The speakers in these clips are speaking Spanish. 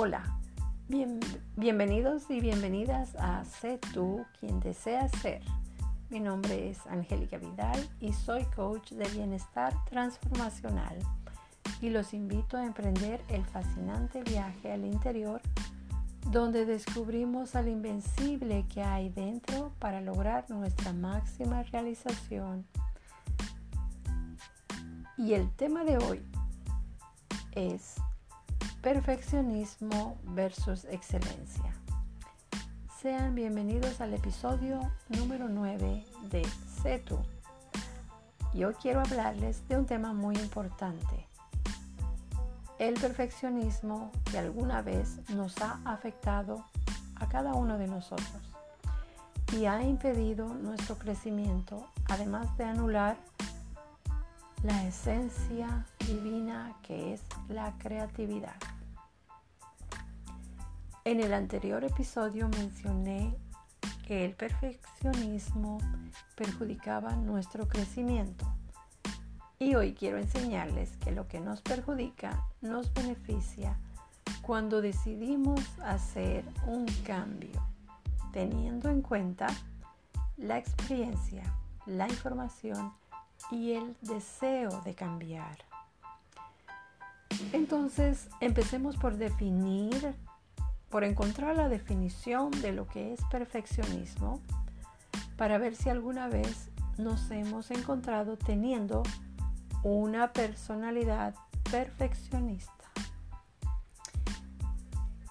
Hola, bienvenidos y bienvenidas a Sé tú quien deseas ser. Mi nombre es Angélica Vidal y soy coach de bienestar transformacional y los invito a emprender el fascinante viaje al interior donde descubrimos al invencible que hay dentro para lograr nuestra máxima realización. Y el tema de hoy es Perfeccionismo versus excelencia. Sean bienvenidos al episodio número 9 de CETU. Yo quiero hablarles de un tema muy importante. El perfeccionismo que alguna vez nos ha afectado a cada uno de nosotros y ha impedido nuestro crecimiento, además de anular la esencia divina que es la creatividad. En el anterior episodio mencioné que el perfeccionismo perjudicaba nuestro crecimiento y hoy quiero enseñarles que lo que nos perjudica nos beneficia cuando decidimos hacer un cambio, teniendo en cuenta la experiencia, la información y el deseo de cambiar. Entonces, empecemos por definir, por encontrar la definición de lo que es perfeccionismo, para ver si alguna vez nos hemos encontrado teniendo una personalidad perfeccionista.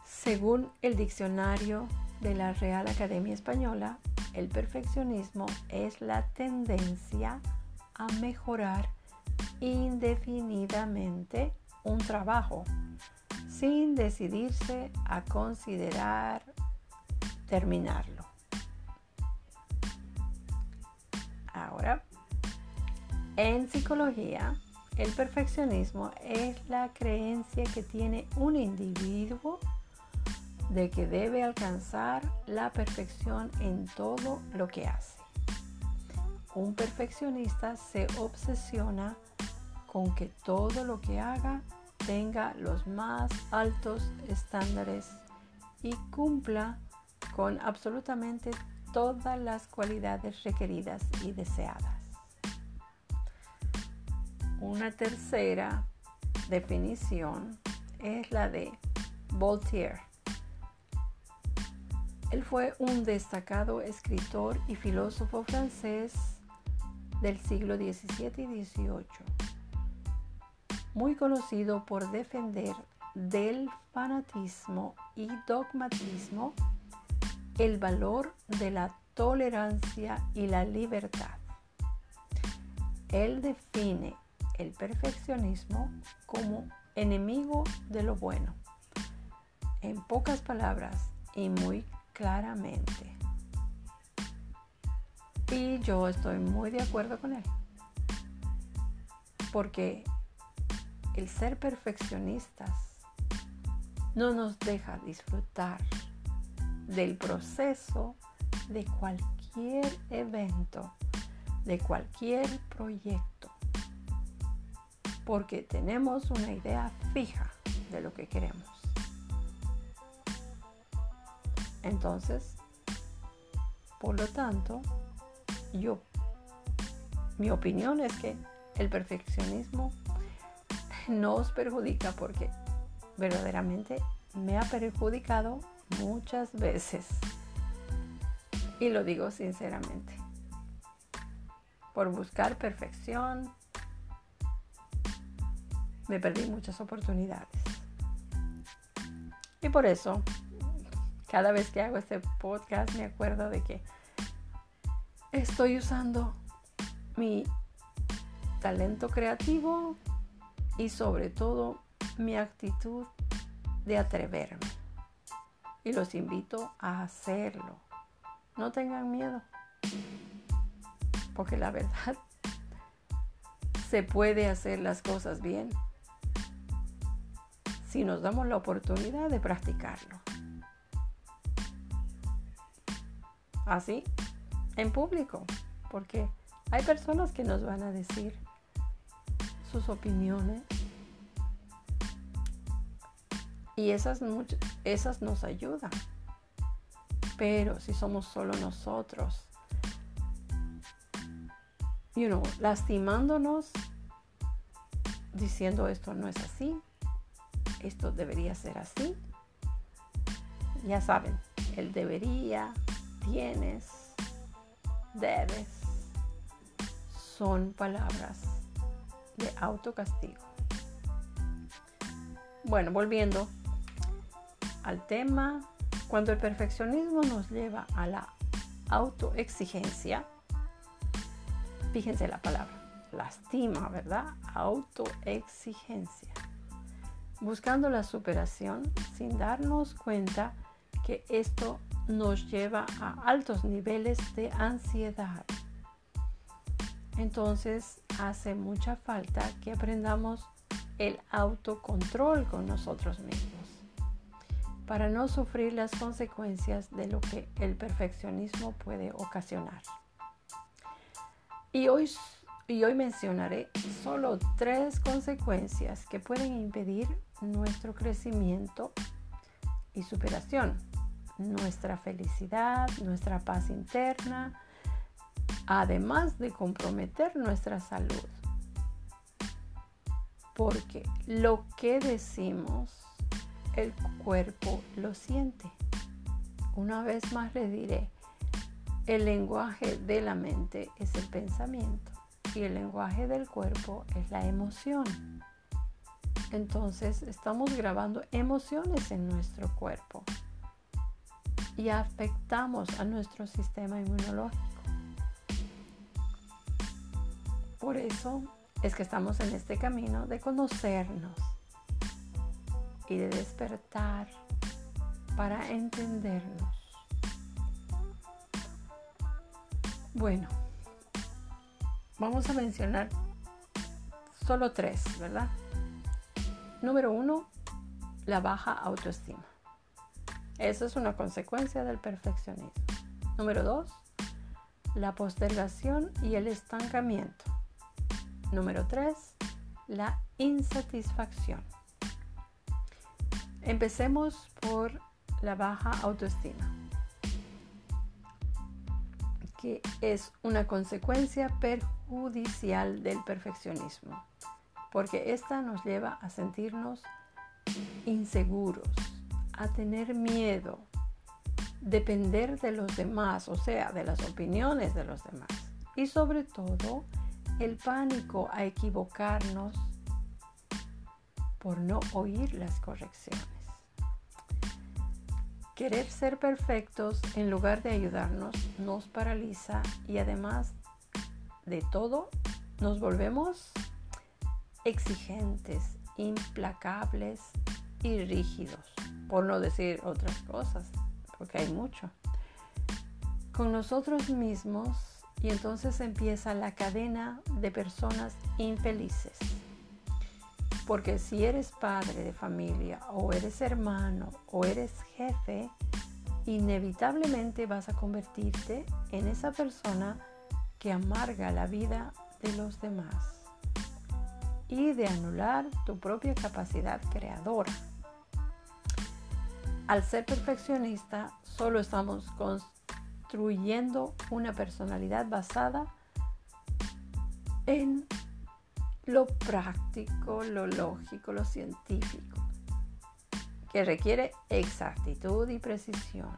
Según el diccionario de la Real Academia Española, el perfeccionismo es la tendencia a mejorar indefinidamente un trabajo sin decidirse a considerar terminarlo. Ahora, en psicología, el perfeccionismo es la creencia que tiene un individuo de que debe alcanzar la perfección en todo lo que hace un perfeccionista se obsesiona con que todo lo que haga tenga los más altos estándares y cumpla con absolutamente todas las cualidades requeridas y deseadas. Una tercera definición es la de Voltaire. Él fue un destacado escritor y filósofo francés del siglo XVII y XVIII, muy conocido por defender del fanatismo y dogmatismo el valor de la tolerancia y la libertad. Él define el perfeccionismo como enemigo de lo bueno, en pocas palabras y muy claramente. Y yo estoy muy de acuerdo con él. Porque el ser perfeccionistas no nos deja disfrutar del proceso de cualquier evento, de cualquier proyecto. Porque tenemos una idea fija de lo que queremos. Entonces, por lo tanto, yo, mi opinión es que el perfeccionismo nos perjudica porque verdaderamente me ha perjudicado muchas veces. Y lo digo sinceramente. Por buscar perfección, me perdí muchas oportunidades. Y por eso, cada vez que hago este podcast me acuerdo de que estoy usando mi talento creativo y sobre todo mi actitud de atreverme. Y los invito a hacerlo. No tengan miedo. Porque la verdad se puede hacer las cosas bien si nos damos la oportunidad de practicarlo. Así en público, porque hay personas que nos van a decir sus opiniones Y esas, esas nos ayudan. Pero si somos solo nosotros, you know, lastimándonos, diciendo esto no es así, esto debería ser así. Ya saben, el debería, tienes, debes, son palabras de autocastigo. Bueno, volviendo al tema, cuando el perfeccionismo nos lleva a la autoexigencia, fíjense la palabra, lastima, ¿verdad? Autoexigencia. Buscando la superación sin darnos cuenta que esto nos lleva a altos niveles de ansiedad. Entonces hace mucha falta que aprendamos el autocontrol con nosotros mismos para no sufrir las consecuencias de lo que el perfeccionismo puede ocasionar. Y hoy, y hoy mencionaré solo tres consecuencias que pueden impedir nuestro crecimiento y superación, nuestra felicidad, nuestra paz interna, además de comprometer nuestra salud. Porque lo que decimos, el cuerpo lo siente. Una vez más le diré, el lenguaje de la mente es el pensamiento y el lenguaje del cuerpo es la emoción. Entonces estamos grabando emociones en nuestro cuerpo y afectamos a nuestro sistema inmunológico. Por eso es que estamos en este camino de conocernos y de despertar para entendernos. Bueno, vamos a mencionar solo tres, ¿verdad? Número uno, la baja autoestima. Esa es una consecuencia del perfeccionismo. Número dos, la postergación y el estancamiento. Número 3. La insatisfacción. Empecemos por la baja autoestima, que es una consecuencia perjudicial del perfeccionismo, porque esta nos lleva a sentirnos inseguros, a tener miedo, depender de los demás, o sea, de las opiniones de los demás, y sobre todo el pánico a equivocarnos por no oír las correcciones. Querer ser perfectos en lugar de ayudarnos nos paraliza y además de todo nos volvemos exigentes, implacables y rígidos, por no decir otras cosas, porque hay mucho. Con nosotros mismos y entonces empieza la cadena de personas infelices. Porque si eres padre de familia o eres hermano o eres jefe, inevitablemente vas a convertirte en esa persona que amarga la vida de los demás y de anular tu propia capacidad creadora. Al ser perfeccionista, solo estamos construyendo una personalidad basada en lo práctico, lo lógico, lo científico, que requiere exactitud y precisión.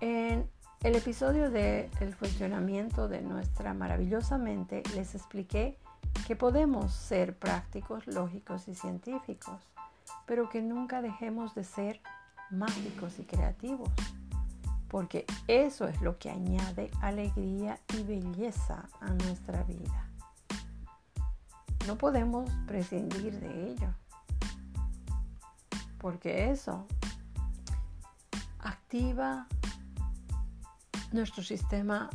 En el episodio de El funcionamiento de nuestra maravillosa mente les expliqué que podemos ser prácticos, lógicos y científicos, pero que nunca dejemos de ser mágicos y creativos porque eso es lo que añade alegría y belleza a nuestra vida. No podemos prescindir de ello, porque eso activa nuestro sistema,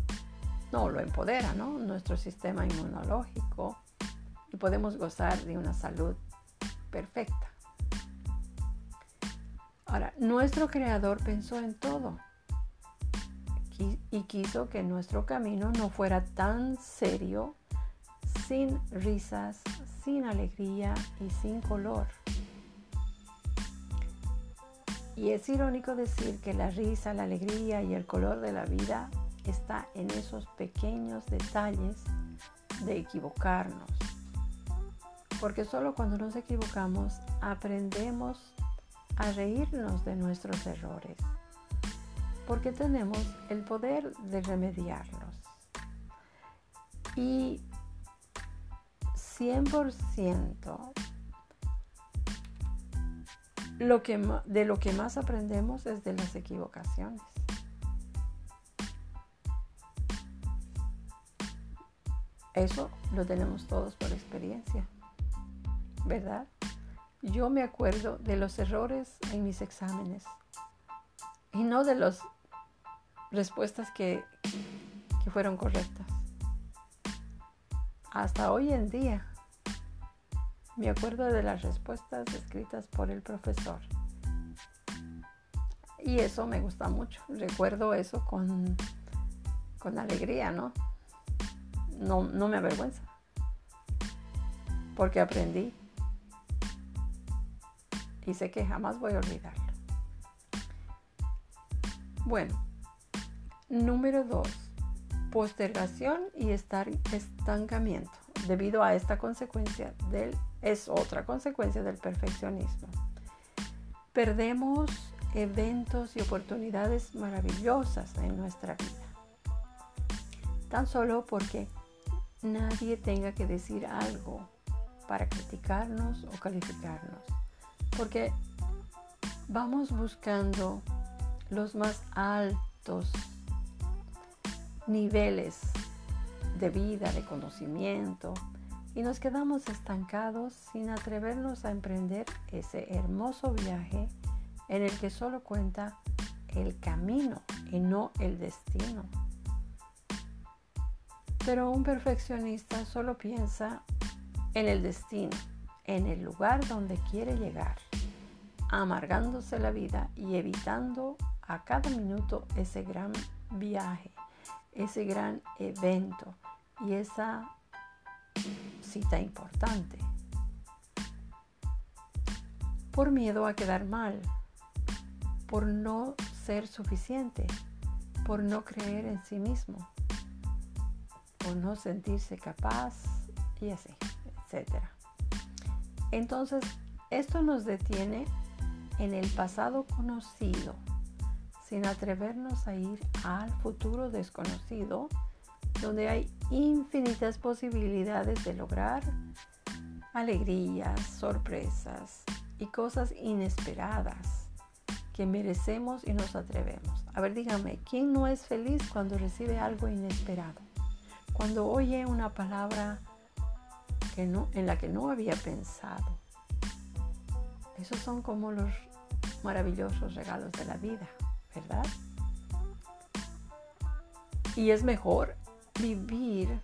no lo empodera, ¿no? Nuestro sistema inmunológico y podemos gozar de una salud perfecta. Ahora, nuestro creador pensó en todo y quiso que nuestro camino no fuera tan serio, sin risas, sin alegría y sin color. Y es irónico decir que la risa, la alegría y el color de la vida está en esos pequeños detalles de equivocarnos. Porque solo cuando nos equivocamos aprendemos a reírnos de nuestros errores. Porque tenemos el poder de remediarlos. Y 100% lo que, de lo que más aprendemos es de las equivocaciones. Eso lo tenemos todos por experiencia, ¿verdad? Yo me acuerdo de los errores en mis exámenes y no de las respuestas que, que fueron correctas. Hasta hoy en día me acuerdo de las respuestas escritas por el profesor. Y eso me gusta mucho. Recuerdo eso con, con alegría, ¿no? ¿no? No me avergüenza. Porque aprendí. Y sé que jamás voy a olvidarlo. Bueno, número dos, postergación y estar estancamiento debido a esta consecuencia del es otra consecuencia del perfeccionismo. Perdemos eventos y oportunidades maravillosas en nuestra vida. Tan solo porque nadie tenga que decir algo para criticarnos o calificarnos. Porque vamos buscando los más altos niveles de vida, de conocimiento, y nos quedamos estancados sin atrevernos a emprender ese hermoso viaje en el que solo cuenta el camino y no el destino. Pero un perfeccionista solo piensa en el destino, en el lugar donde quiere llegar, amargándose la vida y evitando a cada minuto ese gran viaje, ese gran evento y esa cita importante. Por miedo a quedar mal, por no ser suficiente, por no creer en sí mismo, por no sentirse capaz y así, etc. Entonces, esto nos detiene en el pasado conocido, sin atrevernos a ir al futuro desconocido donde hay infinitas posibilidades de lograr alegrías, sorpresas y cosas inesperadas que merecemos y nos atrevemos. A ver, dígame, ¿quién no es feliz cuando recibe algo inesperado? Cuando oye una palabra que no, en la que no había pensado. Esos son como los maravillosos regalos de la vida, ¿verdad? Y es mejor vivir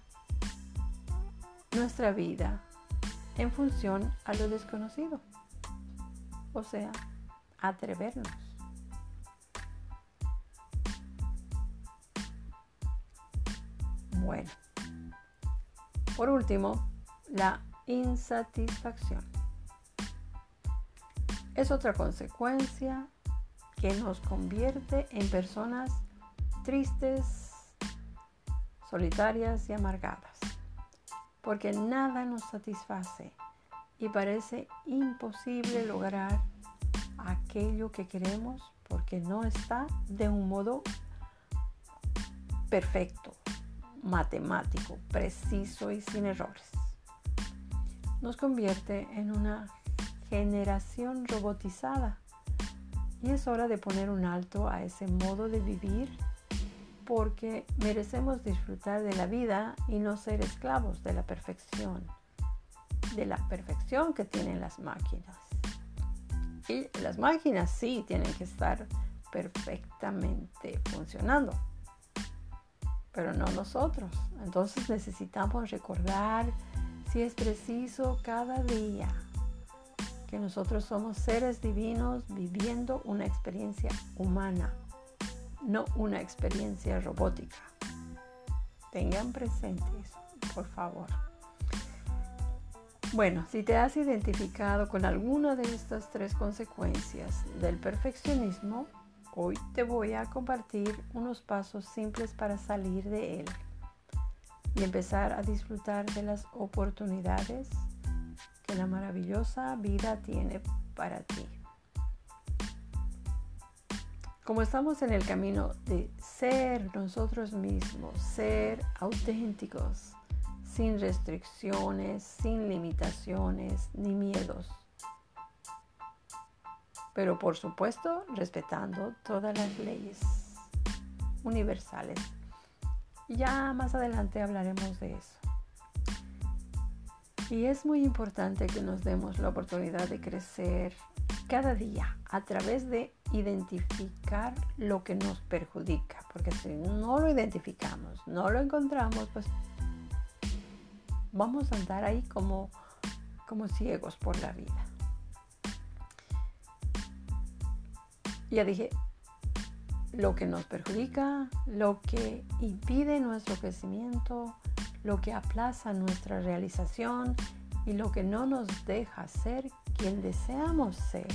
nuestra vida en función a lo desconocido. O sea, atrevernos. Bueno, por último, la insatisfacción. Es otra consecuencia que nos convierte en personas tristes, solitarias y amargadas, porque nada nos satisface y parece imposible lograr aquello que queremos porque no está de un modo perfecto, matemático, preciso y sin errores. Nos convierte en una generación robotizada y es hora de poner un alto a ese modo de vivir porque merecemos disfrutar de la vida y no ser esclavos de la perfección, de la perfección que tienen las máquinas. Y las máquinas sí tienen que estar perfectamente funcionando, pero no nosotros. Entonces necesitamos recordar, si es preciso, cada día que nosotros somos seres divinos viviendo una experiencia humana no una experiencia robótica. Tengan presentes, por favor. Bueno, si te has identificado con alguna de estas tres consecuencias del perfeccionismo, hoy te voy a compartir unos pasos simples para salir de él y empezar a disfrutar de las oportunidades que la maravillosa vida tiene para ti. Como estamos en el camino de ser nosotros mismos, ser auténticos, sin restricciones, sin limitaciones ni miedos. Pero por supuesto respetando todas las leyes universales. Ya más adelante hablaremos de eso. Y es muy importante que nos demos la oportunidad de crecer cada día a través de identificar lo que nos perjudica. Porque si no lo identificamos, no lo encontramos, pues vamos a andar ahí como, como ciegos por la vida. Ya dije, lo que nos perjudica, lo que impide nuestro crecimiento, lo que aplaza nuestra realización y lo que no nos deja ser quien deseamos ser.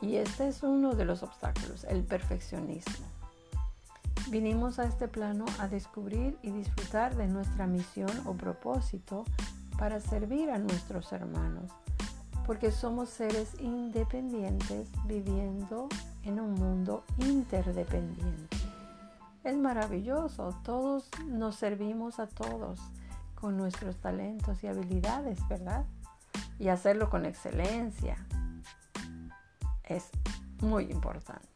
Y este es uno de los obstáculos, el perfeccionismo. Vinimos a este plano a descubrir y disfrutar de nuestra misión o propósito para servir a nuestros hermanos, porque somos seres independientes viviendo en un mundo interdependiente. Es maravilloso, todos nos servimos a todos con nuestros talentos y habilidades, ¿verdad? Y hacerlo con excelencia es muy importante.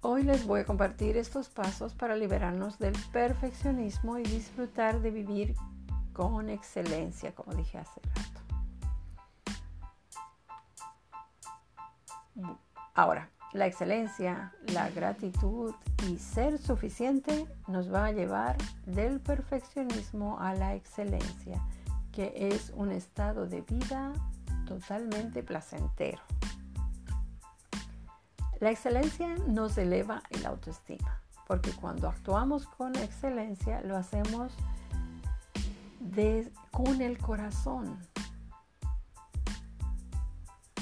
Hoy les voy a compartir estos pasos para liberarnos del perfeccionismo y disfrutar de vivir con excelencia, como dije hace rato. Ahora, la excelencia, la gratitud y ser suficiente nos va a llevar del perfeccionismo a la excelencia, que es un estado de vida totalmente placentero. La excelencia nos eleva el autoestima, porque cuando actuamos con excelencia lo hacemos con el corazón.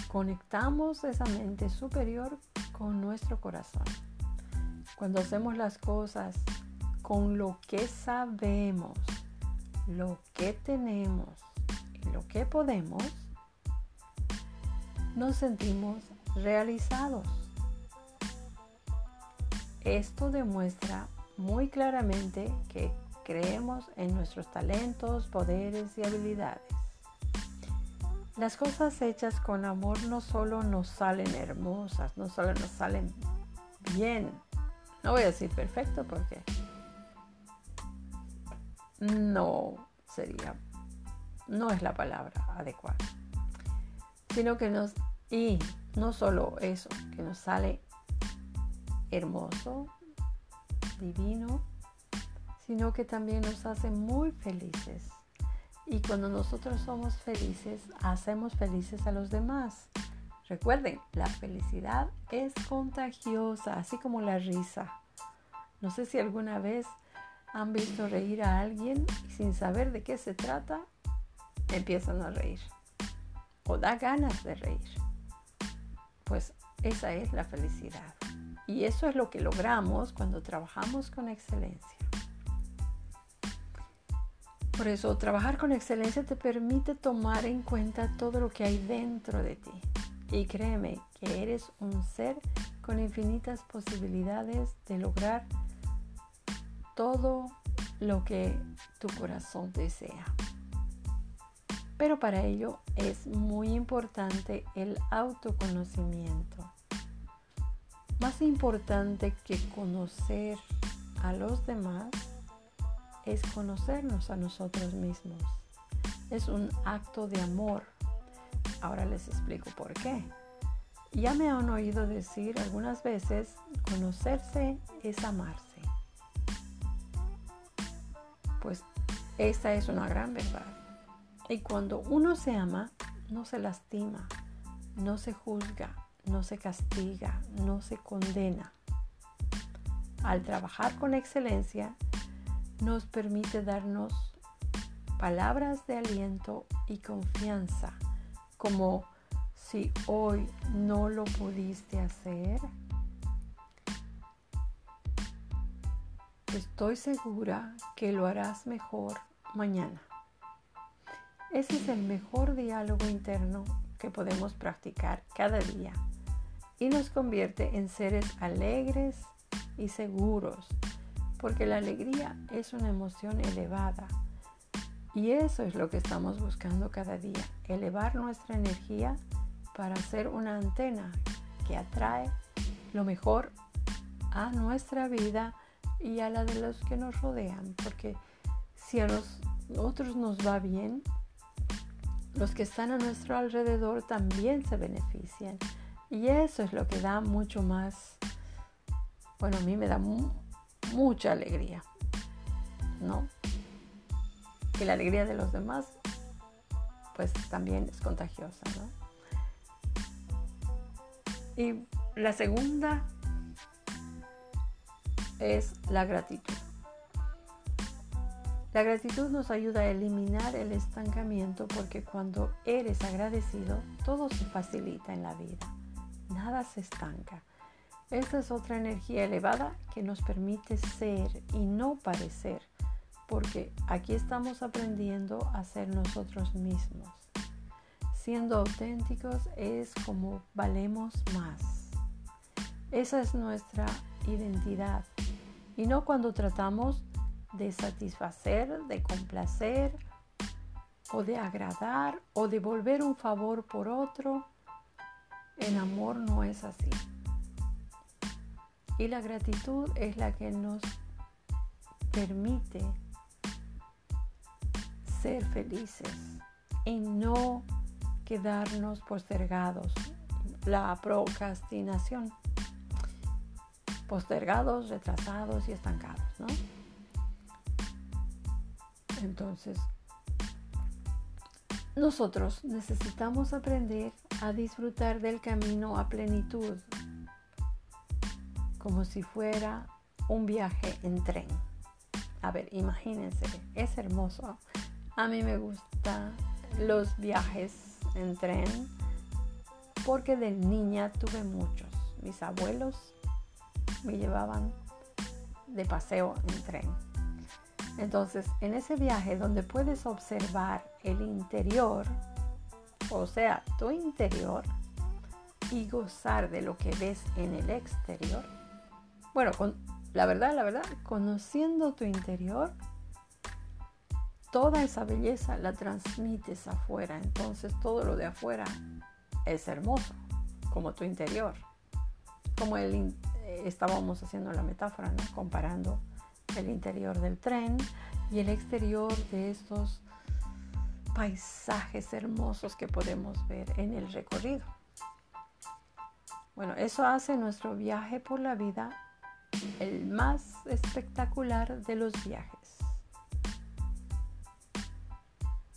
Conectamos esa mente superior con nuestro corazón. Cuando hacemos las cosas con lo que sabemos, lo que tenemos y lo que podemos, nos sentimos realizados. Esto demuestra muy claramente que creemos en nuestros talentos, poderes y habilidades. Las cosas hechas con amor no solo nos salen hermosas, no solo nos salen bien. No voy a decir perfecto porque no sería, no es la palabra adecuada, sino que nos, y no solo eso, que nos sale hermoso, divino, sino que también nos hace muy felices. Y cuando nosotros somos felices, hacemos felices a los demás. Recuerden, la felicidad es contagiosa, así como la risa. No sé si alguna vez han visto reír a alguien y sin saber de qué se trata, empiezan a reír. O da ganas de reír. Pues esa es la felicidad. Y eso es lo que logramos cuando trabajamos con excelencia. Por eso, trabajar con excelencia te permite tomar en cuenta todo lo que hay dentro de ti. Y créeme que eres un ser con infinitas posibilidades de lograr todo lo que tu corazón desea. Pero para ello es muy importante el autoconocimiento. Más importante que conocer a los demás es conocernos a nosotros mismos. Es un acto de amor. Ahora les explico por qué. Ya me han oído decir algunas veces, conocerse es amarse. Pues esta es una gran verdad. Y cuando uno se ama, no se lastima, no se juzga, no se castiga, no se condena. Al trabajar con excelencia, nos permite darnos palabras de aliento y confianza, como si hoy no lo pudiste hacer, estoy segura que lo harás mejor mañana. Ese es el mejor diálogo interno que podemos practicar cada día y nos convierte en seres alegres y seguros, porque la alegría es una emoción elevada y eso es lo que estamos buscando cada día, elevar nuestra energía para ser una antena que atrae lo mejor a nuestra vida y a la de los que nos rodean, porque si a nosotros nos va bien, los que están a nuestro alrededor también se benefician. Y eso es lo que da mucho más, bueno, a mí me da mucha alegría, ¿no? que la alegría de los demás pues también es contagiosa. ¿no? Y la segunda es la gratitud. La gratitud nos ayuda a eliminar el estancamiento porque cuando eres agradecido todo se facilita en la vida. Nada se estanca. Esta es otra energía elevada que nos permite ser y no parecer porque aquí estamos aprendiendo a ser nosotros mismos. Siendo auténticos es como valemos más. Esa es nuestra identidad. Y no cuando tratamos de satisfacer, de complacer o de agradar o de volver un favor por otro. El amor no es así. Y la gratitud es la que nos permite ser felices y no quedarnos postergados. La procrastinación. Postergados, retrasados y estancados, ¿no? Entonces, nosotros necesitamos aprender a disfrutar del camino a plenitud, como si fuera un viaje en tren. A ver, imagínense, es hermoso a mí me gustan los viajes en tren porque de niña tuve muchos. Mis abuelos me llevaban de paseo en tren. Entonces, en ese viaje donde puedes observar el interior, o sea, tu interior, y gozar de lo que ves en el exterior, bueno, con, la verdad, la verdad, conociendo tu interior, toda esa belleza la transmites afuera. Entonces todo lo de afuera es hermoso, como tu interior. Como el, eh, estábamos haciendo la metáfora, comparando el interior del tren y el exterior de estos paisajes hermosos que podemos ver en el recorrido. Bueno, eso hace nuestro viaje por la vida el más espectacular de los viajes.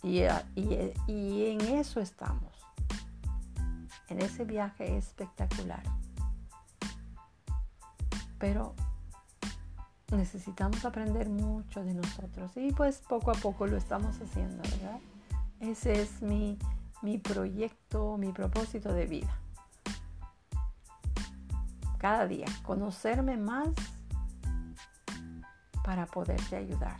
Y, en eso estamos, en ese viaje espectacular. Pero necesitamos aprender mucho de nosotros y pues poco a poco lo estamos haciendo, ¿verdad? Ese es mi, mi proyecto, mi propósito de vida. Cada día, conocerme más para poderte ayudar.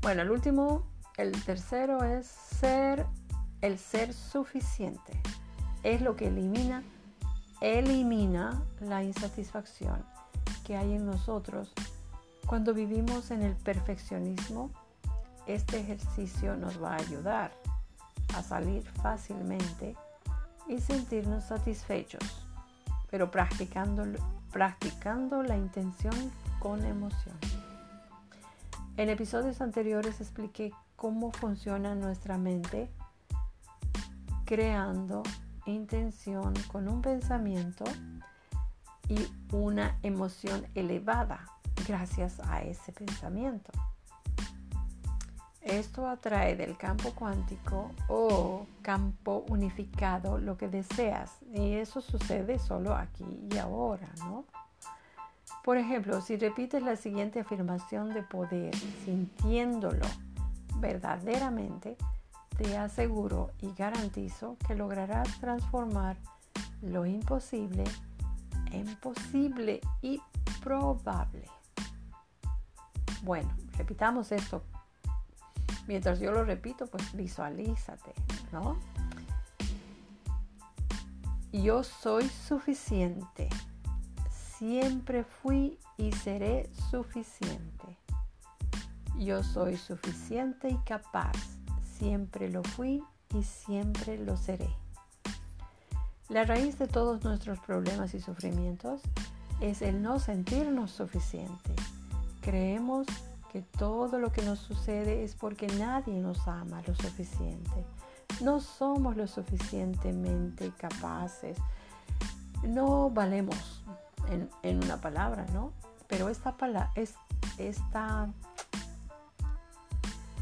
Bueno, el último el tercero es ser el ser suficiente. Es lo que elimina, elimina la insatisfacción que hay en nosotros cuando vivimos en el perfeccionismo. Este ejercicio nos va a ayudar a salir fácilmente y sentirnos satisfechos, pero practicando, practicando la intención con emoción. En episodios anteriores expliqué cómo funciona nuestra mente creando intención con un pensamiento y una emoción elevada gracias a ese pensamiento. Esto atrae del campo cuántico o campo unificado lo que deseas y eso sucede solo aquí y ahora, ¿no? Por ejemplo, si repites la siguiente afirmación de poder, sintiéndolo verdaderamente, te aseguro y garantizo que lograrás transformar lo imposible en posible y probable. Bueno, repitamos esto. Mientras yo lo repito, pues visualízate, ¿no? Yo soy suficiente. Siempre fui y seré suficiente. Yo soy suficiente y capaz. Siempre lo fui y siempre lo seré. La raíz de todos nuestros problemas y sufrimientos es el no sentirnos suficientes. Creemos que todo lo que nos sucede es porque nadie nos ama lo suficiente. No somos lo suficientemente capaces. No valemos en, una palabra, ¿no? Pero esta, palabra, es, esta,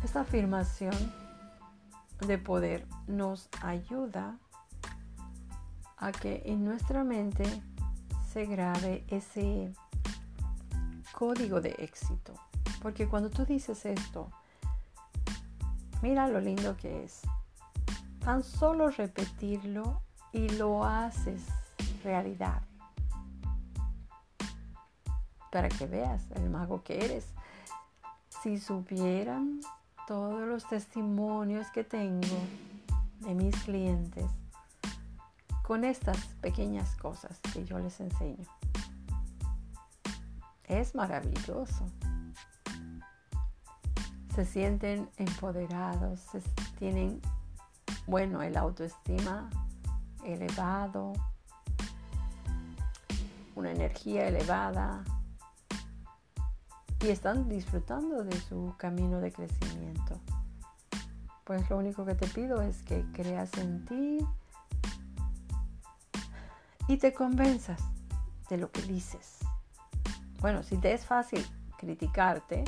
esta afirmación de poder nos ayuda a que en nuestra mente se grabe ese código de éxito. Porque cuando tú dices esto, mira lo lindo que es. Tan solo repetirlo y lo haces realidad. Para que veas el mago que eres. Si supieran todos los testimonios que tengo de mis clientes con estas pequeñas cosas que yo les enseño. Es maravilloso. Se sienten empoderados, tienen, bueno, el autoestima elevado, una energía elevada y están disfrutando de su camino de crecimiento. Pues lo único que te pido es que creas en ti, y te convenzas de lo que dices. Bueno, si te es fácil criticarte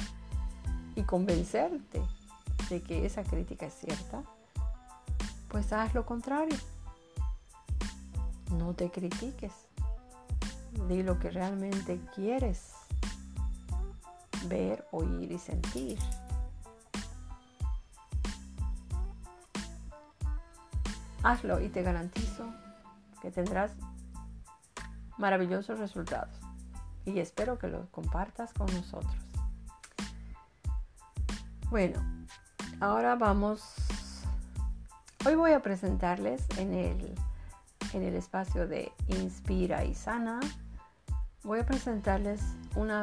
y convencerte de que esa crítica es cierta, pues haz lo contrario. No te critiques. Di lo que realmente quieres ver, oír y sentir. Hazlo y te garantizo que tendrás maravillosos resultados y espero que los compartas con nosotros. Bueno, ahora vamos, hoy voy a presentarles en el, en el espacio de Inspira y Sana, voy a presentarles una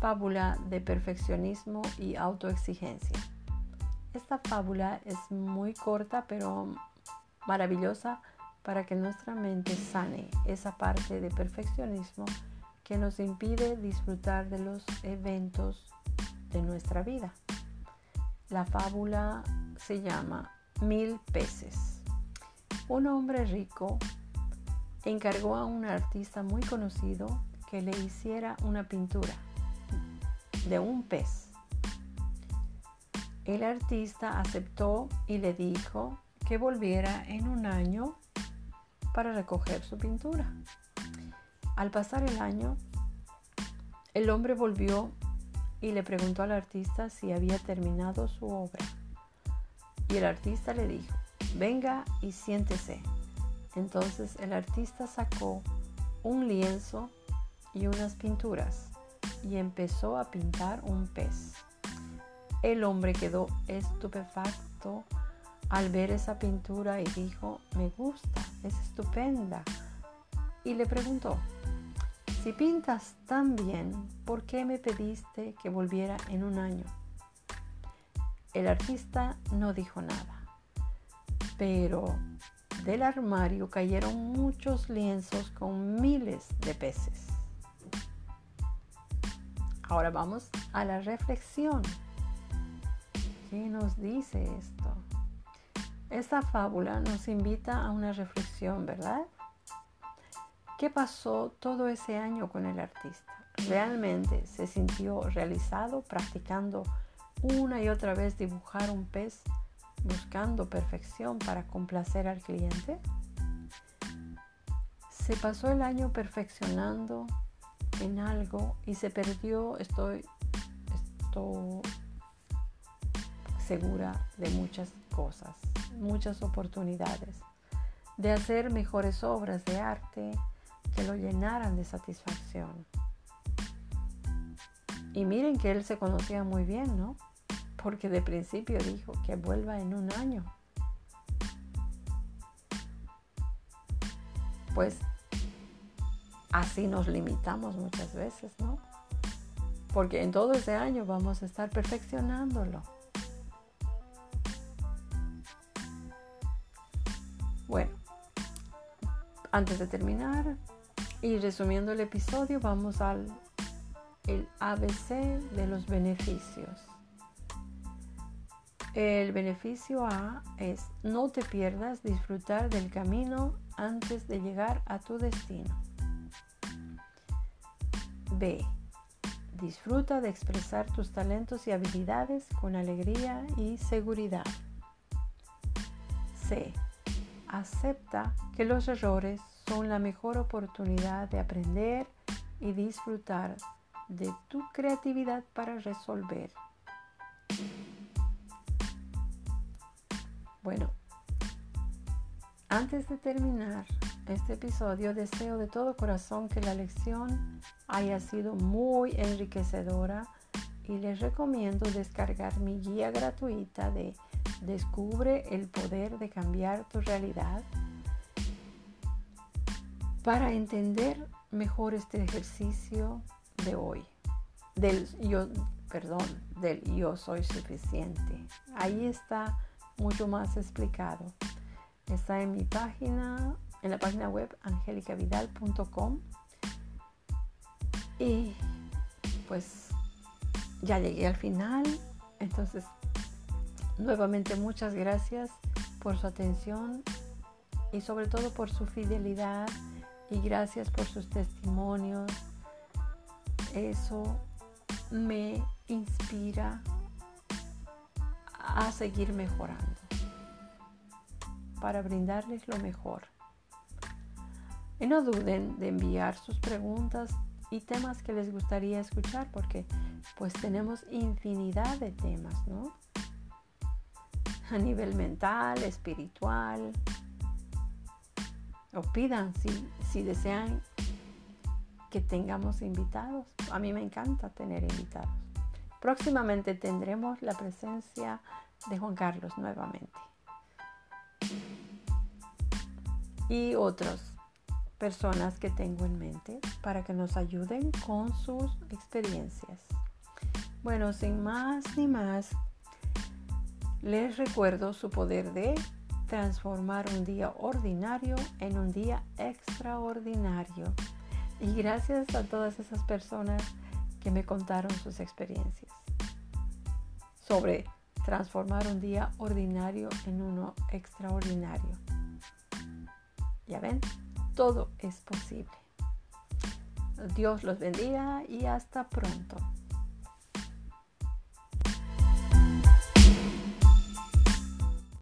fábula de perfeccionismo y autoexigencia. Esta fábula es muy corta pero maravillosa para que nuestra mente sane esa parte de perfeccionismo que nos impide disfrutar de los eventos de nuestra vida. La fábula se llama Mil peces. Un hombre rico encargó a un artista muy conocido que le hiciera una pintura de un pez. El artista aceptó y le dijo que volviera en un año para recoger su pintura. Al pasar el año, el hombre volvió y le preguntó al artista si había terminado su obra. Y el artista le dijo, venga y siéntese. Entonces el artista sacó un lienzo y unas pinturas y empezó a pintar un pez. El hombre quedó estupefacto al ver esa pintura y dijo, me gusta, es estupenda. Y le preguntó, si pintas tan bien, ¿por qué me pediste que volviera en un año? El artista no dijo nada, pero del armario cayeron muchos lienzos con miles de peces. Ahora vamos a la reflexión. ¿Qué nos dice esto? Esta fábula nos invita a una reflexión, ¿verdad? ¿Qué pasó todo ese año con el artista? ¿Realmente se sintió realizado practicando una y otra vez dibujar un pez buscando perfección para complacer al cliente? ¿Se pasó el año perfeccionando en algo y se perdió, estoy, estoy segura de muchas cosas, muchas oportunidades de hacer mejores obras de arte que lo llenaran de satisfacción. Y miren que él se conocía muy bien, ¿no? Porque de principio dijo que vuelva en un año. Pues así nos limitamos muchas veces, ¿no? Porque en todo ese año vamos a estar perfeccionándolo. Bueno, antes de terminar y resumiendo el episodio, vamos al el ABC de los beneficios. El beneficio A es no te pierdas disfrutar del camino antes de llegar a tu destino. B. Disfruta de expresar tus talentos y habilidades con alegría y seguridad. C. Acepta que los errores son la mejor oportunidad de aprender y disfrutar de tu creatividad para resolver. Bueno, antes de terminar este episodio, deseo de todo corazón que la lección haya sido muy enriquecedora y les recomiendo descargar mi guía gratuita de Descubre el poder de cambiar tu realidad para entender mejor este ejercicio de hoy, del yo, perdón, del yo soy suficiente. Ahí está mucho más explicado. Está en mi página, en la página web angelicavidal.com. Y pues ya llegué al final. Entonces, nuevamente muchas gracias por su atención y sobre todo por su fidelidad y gracias por sus testimonios. Eso me inspira a seguir mejorando para brindarles lo mejor. Y no duden de enviar sus preguntas y temas que les gustaría escuchar porque pues tenemos infinidad de temas, ¿no? A nivel mental, espiritual, o pidan si, si desean que tengamos invitados. A mí me encanta tener invitados. Próximamente tendremos la presencia de Juan Carlos nuevamente. Y otras personas que tengo en mente para que nos ayuden con sus experiencias. Bueno, sin más ni más, les recuerdo su poder de transformar un día ordinario en un día extraordinario. Y gracias a todas esas personas que me contaron sus experiencias sobre transformar un día ordinario en uno extraordinario. Ya ven, todo es posible. Dios los bendiga y hasta pronto.